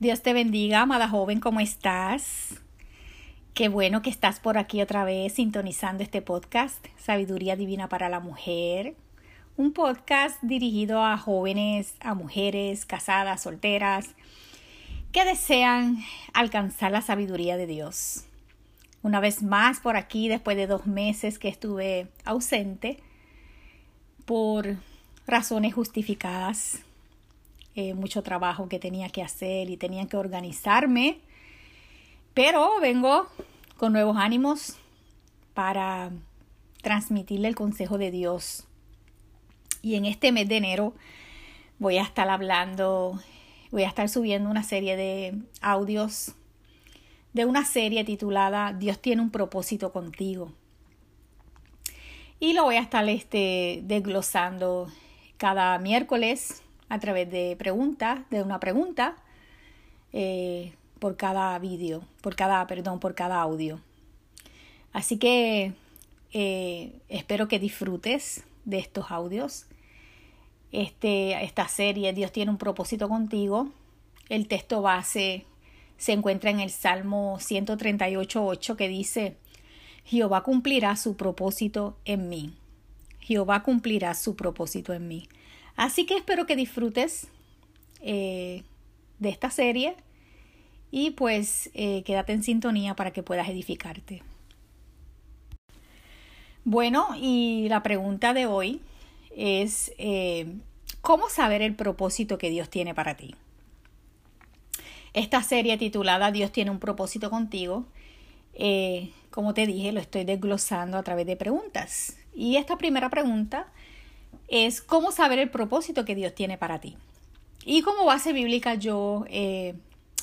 Dios te bendiga, amada joven, ¿cómo estás? Qué bueno que estás por aquí otra vez sintonizando este podcast, Sabiduría Divina para la Mujer. Un podcast dirigido a jóvenes, a mujeres casadas, solteras, que desean alcanzar la sabiduría de Dios. Una vez más por aquí, después de dos meses que estuve ausente, por razones justificadas, eh, mucho trabajo que tenía que hacer y tenía que organizarme. Pero vengo con nuevos ánimos para transmitirle el consejo de Dios. Y en este mes de enero voy a estar hablando, voy a estar subiendo una serie de audios de una serie titulada Dios tiene un propósito contigo. Y lo voy a estar este, desglosando cada miércoles a través de preguntas, de una pregunta eh, por cada vídeo, por cada, perdón, por cada audio. Así que eh, espero que disfrutes de estos audios. Este, esta serie, Dios tiene un propósito contigo. El texto base se encuentra en el Salmo 138.8 que dice, Jehová cumplirá su propósito en mí. Jehová cumplirá su propósito en mí. Así que espero que disfrutes eh, de esta serie y pues eh, quédate en sintonía para que puedas edificarte. Bueno, y la pregunta de hoy es, eh, ¿cómo saber el propósito que Dios tiene para ti? Esta serie titulada Dios tiene un propósito contigo, como te dije, lo estoy desglosando a través de preguntas. Y esta primera pregunta es cómo saber el propósito que Dios tiene para ti. Y como base bíblica yo eh,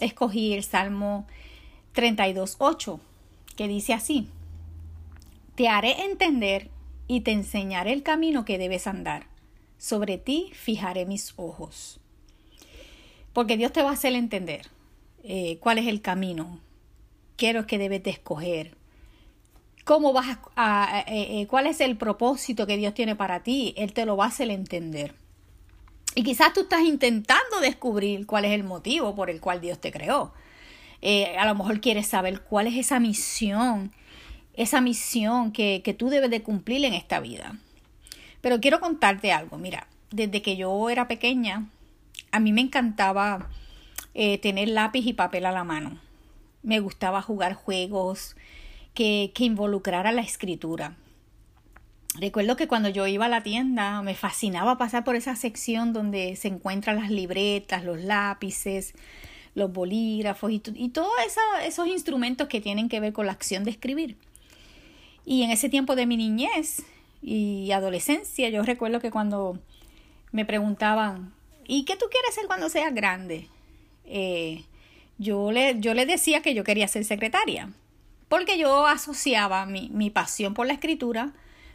escogí el Salmo 32.8, que dice así, Te haré entender y te enseñaré el camino que debes andar. Sobre ti fijaré mis ojos. Porque Dios te va a hacer entender eh, cuál es el camino, qué es lo que debes de escoger, cómo vas a, eh, eh, cuál es el propósito que Dios tiene para ti, Él te lo va a hacer entender. Y quizás tú estás intentando descubrir cuál es el motivo por el cual Dios te creó. Eh, a lo mejor quieres saber cuál es esa misión, esa misión que, que tú debes de cumplir en esta vida. Pero quiero contarte algo. Mira, desde que yo era pequeña, a mí me encantaba tener lápiz y papel a la mano. Me gustaba jugar juegos, que, involucrara la escritura. Recuerdo que cuando yo iba a la tienda me fascinaba pasar por esa sección donde se encuentran las libretas, los lápices, los bolígrafos y, todos esos instrumentos que tienen que ver con la acción de escribir. Y en ese tiempo de mi niñez y adolescencia, yo recuerdo que cuando me preguntaban, ¿y qué tú quieres ser cuando seas grande? Eh, yo, le, yo le decía que yo quería ser secretaria porque yo asociaba mi, pasión por la escritura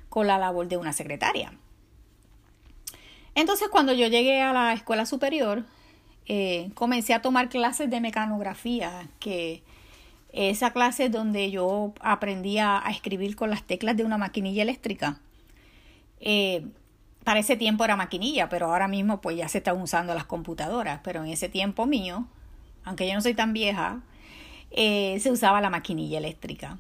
con la labor de una secretaria. Entonces cuando yo llegué a la escuela superior, eh, comencé a tomar clases de mecanografía, que esa clase donde yo aprendía a escribir con las teclas de una maquinilla eléctrica. Eh, para ese tiempo era maquinilla, pero ahora mismo pues ya se están usando las computadoras, pero en ese tiempo mío, aunque yo no soy tan vieja, eh, se usaba la maquinilla eléctrica.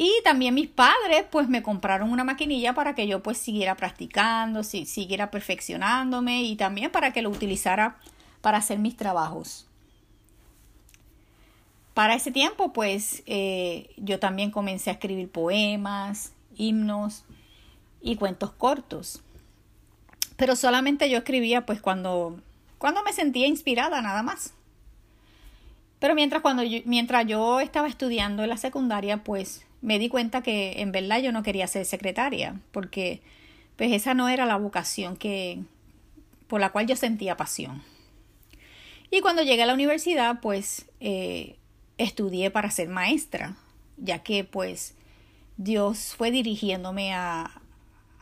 Y también mis padres pues me compraron una maquinilla para que yo pues siguiera practicando, siguiera perfeccionándome y también para que lo utilizara para hacer mis trabajos. Para ese tiempo pues eh, yo también comencé a escribir poemas, himnos y cuentos cortos. Pero solamente yo escribía pues cuando, cuando me sentía inspirada nada más. Pero mientras, cuando yo, mientras yo estaba estudiando en la secundaria, pues me di cuenta que en verdad yo no quería ser secretaria, porque pues esa no era la vocación que, por la cual yo sentía pasión. Y cuando llegué a la universidad, pues eh, estudié para ser maestra, ya que pues Dios fue dirigiéndome a,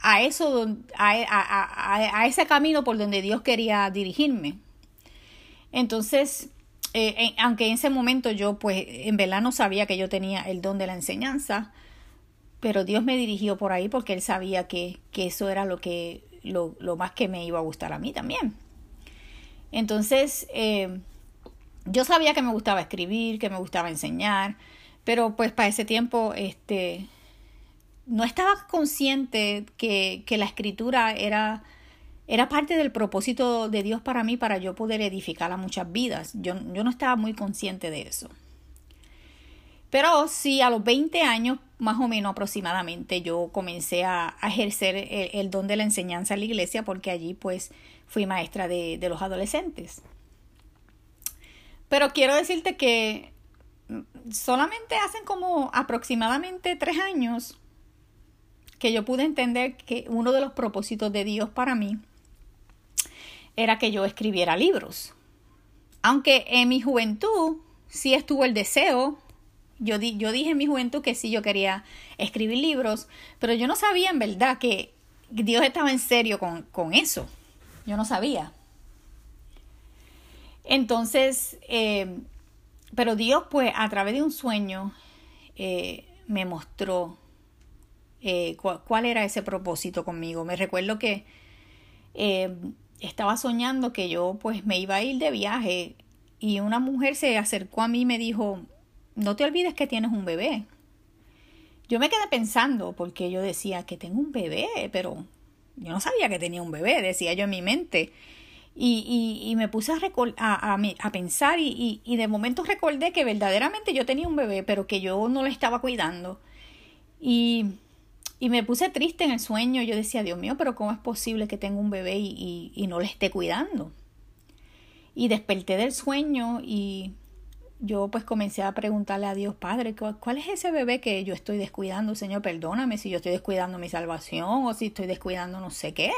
a eso, a, a, a, ese camino por donde Dios quería dirigirme. Entonces, eh, aunque en ese momento yo pues en verdad no sabía que yo tenía el don de la enseñanza, pero Dios me dirigió por ahí porque Él sabía que, que eso era lo, que, lo, lo, más que me iba a gustar a mí también. Entonces, eh, yo sabía que me gustaba escribir, que me gustaba enseñar, pero pues para ese tiempo este, no estaba consciente que, que la escritura era, era parte del propósito de Dios para mí, para yo poder edificar a muchas vidas. Yo, yo no estaba muy consciente de eso. Pero sí, a los 20 años, más o menos aproximadamente, yo comencé a, ejercer el, don de la enseñanza en la iglesia porque allí pues fui maestra de, de los adolescentes. Pero quiero decirte que solamente hacen como aproximadamente tres años que yo pude entender que uno de los propósitos de Dios para mí era que yo escribiera libros. Aunque en mi juventud sí estuvo el deseo, yo, yo dije en mi juventud que sí, yo quería escribir libros, pero yo no sabía en verdad que Dios estaba en serio con, con eso. Yo no sabía. Entonces, eh, pero Dios pues a través de un sueño eh, me mostró eh, cuál era ese propósito conmigo. Me recuerdo que estaba soñando que yo pues me iba a ir de viaje y una mujer se acercó a mí y me dijo, no te olvides que tienes un bebé. Yo me quedé pensando porque yo decía que tengo un bebé, pero yo no sabía que tenía un bebé, decía yo en mi mente. Y, y, me puse a, a, a, pensar y, y, de momento recordé que verdaderamente yo tenía un bebé, pero que yo no lo estaba cuidando. Y, me puse triste en el sueño. Yo decía, Dios mío, pero ¿cómo es posible que tenga un bebé y, no le esté cuidando? Y desperté del sueño y yo pues comencé a preguntarle a Dios, Padre, ¿cuál es ese bebé que yo estoy descuidando? Señor, perdóname si yo estoy descuidando mi salvación o si estoy descuidando no sé qué.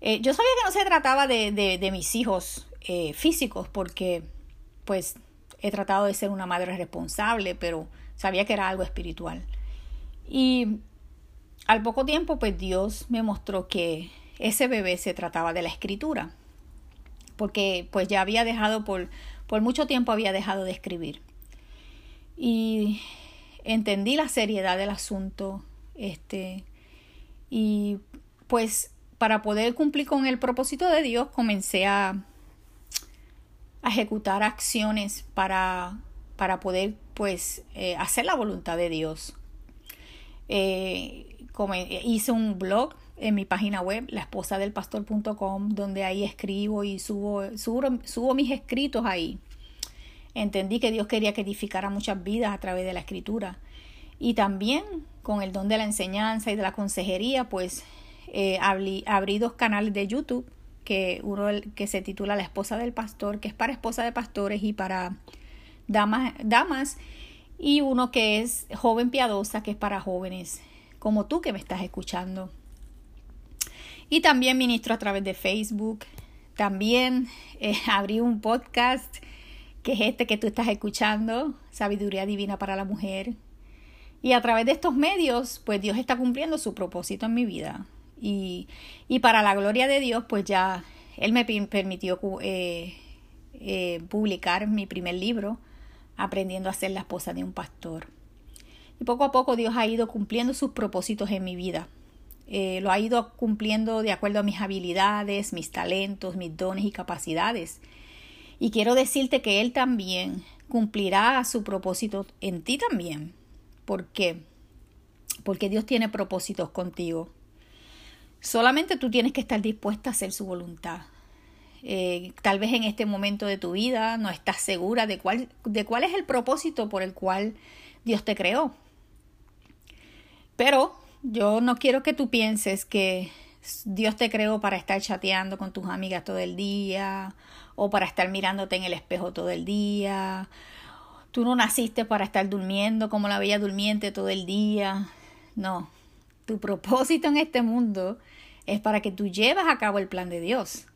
Eh, yo sabía que no se trataba de, de, mis hijos eh, físicos porque pues he tratado de ser una madre responsable, pero sabía que era algo espiritual. Y al poco tiempo pues Dios me mostró que ese bebé se trataba de la escritura, porque pues ya había dejado por, por mucho tiempo había dejado de escribir. Y entendí la seriedad del asunto, este, y pues para poder cumplir con el propósito de Dios, comencé a, ejecutar acciones para, para poder pues eh, hacer la voluntad de Dios. Eh, como, hice un blog en mi página web, laesposadelpastor.com, donde ahí escribo y subo, subo, subo mis escritos ahí. Entendí que Dios quería que edificara muchas vidas a través de la escritura. Y también con el don de la enseñanza y de la consejería, pues eh, abrí, dos canales de YouTube, que uno que se titula La esposa del pastor, que es para esposa de pastores y para damas, damas, y uno que es joven piadosa, que es para jóvenes como tú que me estás escuchando. Y también ministro a través de Facebook. También eh, abrí un podcast que es este que tú estás escuchando, Sabiduría Divina para la Mujer. Y a través de estos medios, pues Dios está cumpliendo su propósito en mi vida. Y, y para la gloria de Dios, pues ya Él me permitió eh, eh, publicar mi primer libro, Aprendiendo a ser la esposa de un pastor. Y poco a poco Dios ha ido cumpliendo sus propósitos en mi vida. Eh, lo ha ido cumpliendo de acuerdo a mis habilidades, mis talentos, mis dones y capacidades. Y quiero decirte que Él también cumplirá su propósito en ti también. ¿Por qué? Porque Dios tiene propósitos contigo. Solamente tú tienes que estar dispuesta a hacer su voluntad. Eh, tal vez en este momento de tu vida no estás segura de cuál, de cuál es el propósito por el cual Dios te creó. Pero yo no quiero que tú pienses que Dios te creó para estar chateando con tus amigas todo el día o para estar mirándote en el espejo todo el día. Tú no naciste para estar durmiendo como la bella durmiente todo el día. No, tu propósito en este mundo es para que tú llevas a cabo el plan de Dios.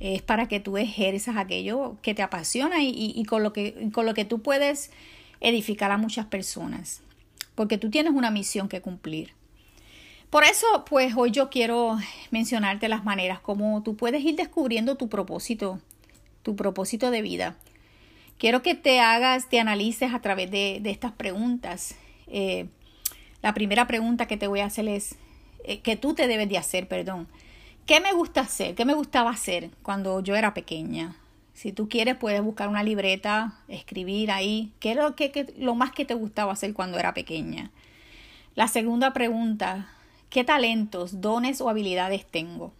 Es para que tú ejerzas aquello que te apasiona y, con, lo que, con lo que tú puedes edificar a muchas personas. Porque tú tienes una misión que cumplir. Por eso, pues hoy yo quiero mencionarte las maneras como tú puedes ir descubriendo tu propósito, tu propósito de vida. Quiero que te hagas, te analices a través de, estas preguntas. Eh, la primera pregunta que te voy a hacer es, eh, que tú te debes de hacer, perdón. ¿Qué me gusta hacer? ¿Qué me gustaba hacer cuando yo era pequeña? Si tú quieres, puedes buscar una libreta, escribir ahí. ¿Qué es lo, lo más que te gustaba hacer cuando era pequeña? La segunda pregunta, ¿qué talentos, dones o habilidades tengo?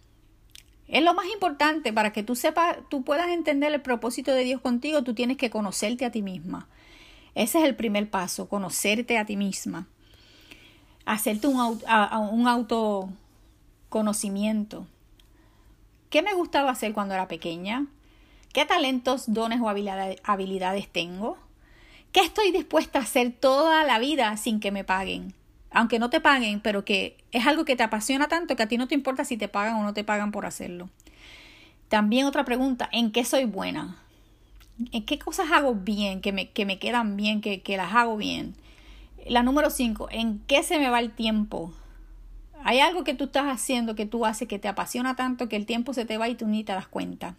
Es lo más importante para que tú sepas, tú puedas entender el propósito de Dios contigo, tú tienes que conocerte a ti misma. Ese es el primer paso, conocerte a ti misma. Hacerte un autoconocimiento. ¿Qué me gustaba hacer cuando era pequeña? ¿Qué talentos, dones o habilidades tengo? ¿Qué estoy dispuesta a hacer toda la vida sin que me paguen? Aunque no te paguen, pero que es algo que te apasiona tanto que a ti no te importa si te pagan o no te pagan por hacerlo. También otra pregunta, ¿en qué soy buena? ¿En qué cosas hago bien, que me, que me quedan bien, que, que las hago bien? La número cinco, ¿en qué se me va el tiempo? Hay algo que tú estás haciendo que tú haces que te apasiona tanto que el tiempo se te va y tú ni te das cuenta.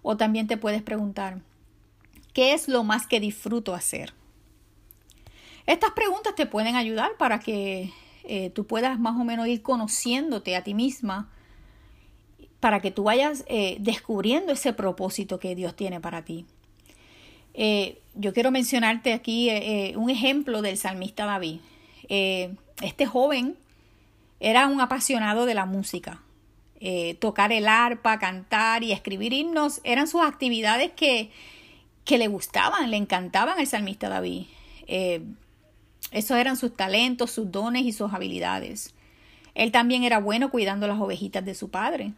O también te puedes preguntar, ¿qué es lo más que disfruto hacer? Estas preguntas te pueden ayudar para que eh, tú puedas más o menos ir conociéndote a ti misma, para que tú vayas eh, descubriendo ese propósito que Dios tiene para ti. Eh, yo quiero mencionarte aquí un ejemplo del salmista David. este joven era un apasionado de la música. Eh, tocar el arpa, cantar y escribir himnos eran sus actividades que, que le gustaban, le encantaban al salmista David. Eh, esos eran sus talentos, sus dones y sus habilidades. Él también era bueno cuidando las ovejitas de su padre.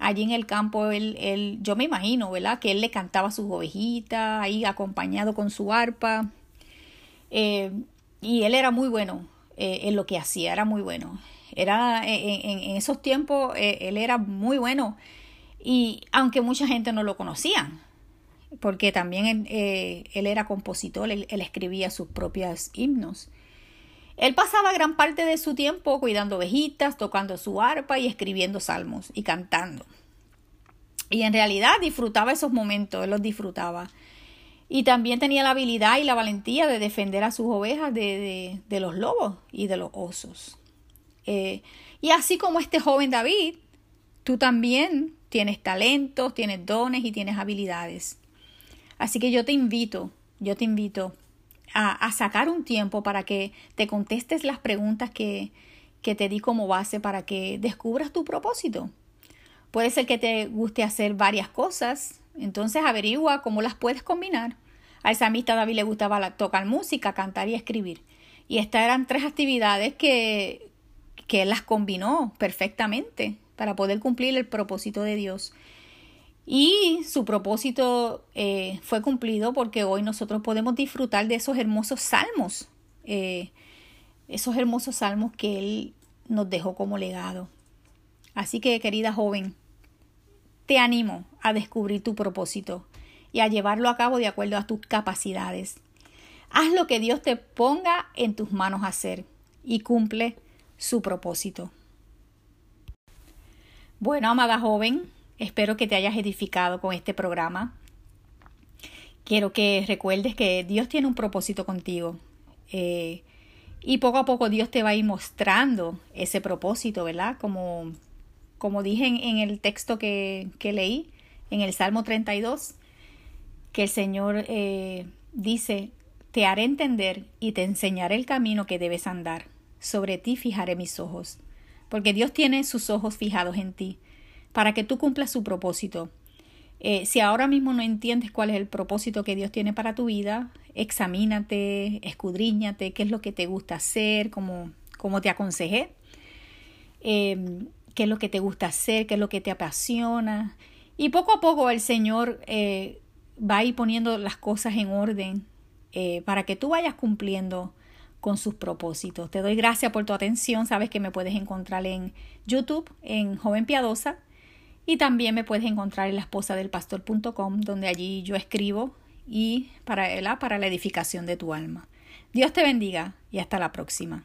Allí en el campo, él, él, yo me imagino, ¿verdad? Que él le cantaba sus ovejitas, ahí acompañado con su arpa. Eh, y él era muy bueno en lo que hacía, era muy bueno. Era, en, esos tiempos eh, él era muy bueno y aunque mucha gente no lo conocía, porque también él, eh, era compositor, él, escribía sus propios himnos. Él pasaba gran parte de su tiempo cuidando ovejitas, tocando su arpa y escribiendo salmos y cantando. Y en realidad disfrutaba esos momentos, él los disfrutaba. Y también tenía la habilidad y la valentía de defender a sus ovejas de los lobos y de los osos. Eh, y así como este joven David, tú también tienes talentos, tienes dones y tienes habilidades. Así que yo te invito, yo te invito a, sacar un tiempo para que te contestes las preguntas que, que te di como base para que descubras tu propósito. Puede ser que te guste hacer varias cosas, entonces averigua cómo las puedes combinar. Al samista David le gustaba tocar música, cantar y escribir. Y estas eran tres actividades que, que Él las combinó perfectamente para poder cumplir el propósito de Dios. Y su propósito eh, fue cumplido porque hoy nosotros podemos disfrutar de esos hermosos salmos, eh, esos hermosos salmos que Él nos dejó como legado. Así que, querida joven, te animo a descubrir tu propósito y a llevarlo a cabo de acuerdo a tus capacidades. Haz lo que Dios te ponga en tus manos hacer y cumple su propósito. Bueno, amada joven, espero que te hayas edificado con este programa. Quiero que recuerdes que Dios tiene un propósito contigo. Eh, y poco a poco Dios te va a ir mostrando ese propósito, ¿verdad? Como, como dije en, el texto que, que, leí, en el Salmo 32, que el Señor eh, dice, te haré entender y te enseñaré el camino que debes andar sobre ti fijaré mis ojos, porque Dios tiene sus ojos fijados en ti, para que tú cumplas su propósito. Eh, si ahora mismo no entiendes cuál es el propósito que Dios tiene para tu vida, examínate, escudriñate, qué es lo que te gusta hacer, como, como te aconsejé, em, qué es lo que te gusta hacer, qué es lo que te apasiona. Y poco a poco el Señor eh, va a ir poniendo las cosas en orden eh, para que tú vayas cumpliendo con sus propósitos. Te doy gracias por tu atención. Sabes que me puedes encontrar en YouTube, en Joven Piadosa, y también me puedes encontrar en la esposa del pastor.com, donde allí yo escribo y para, para la edificación de tu alma. Dios te bendiga y hasta la próxima.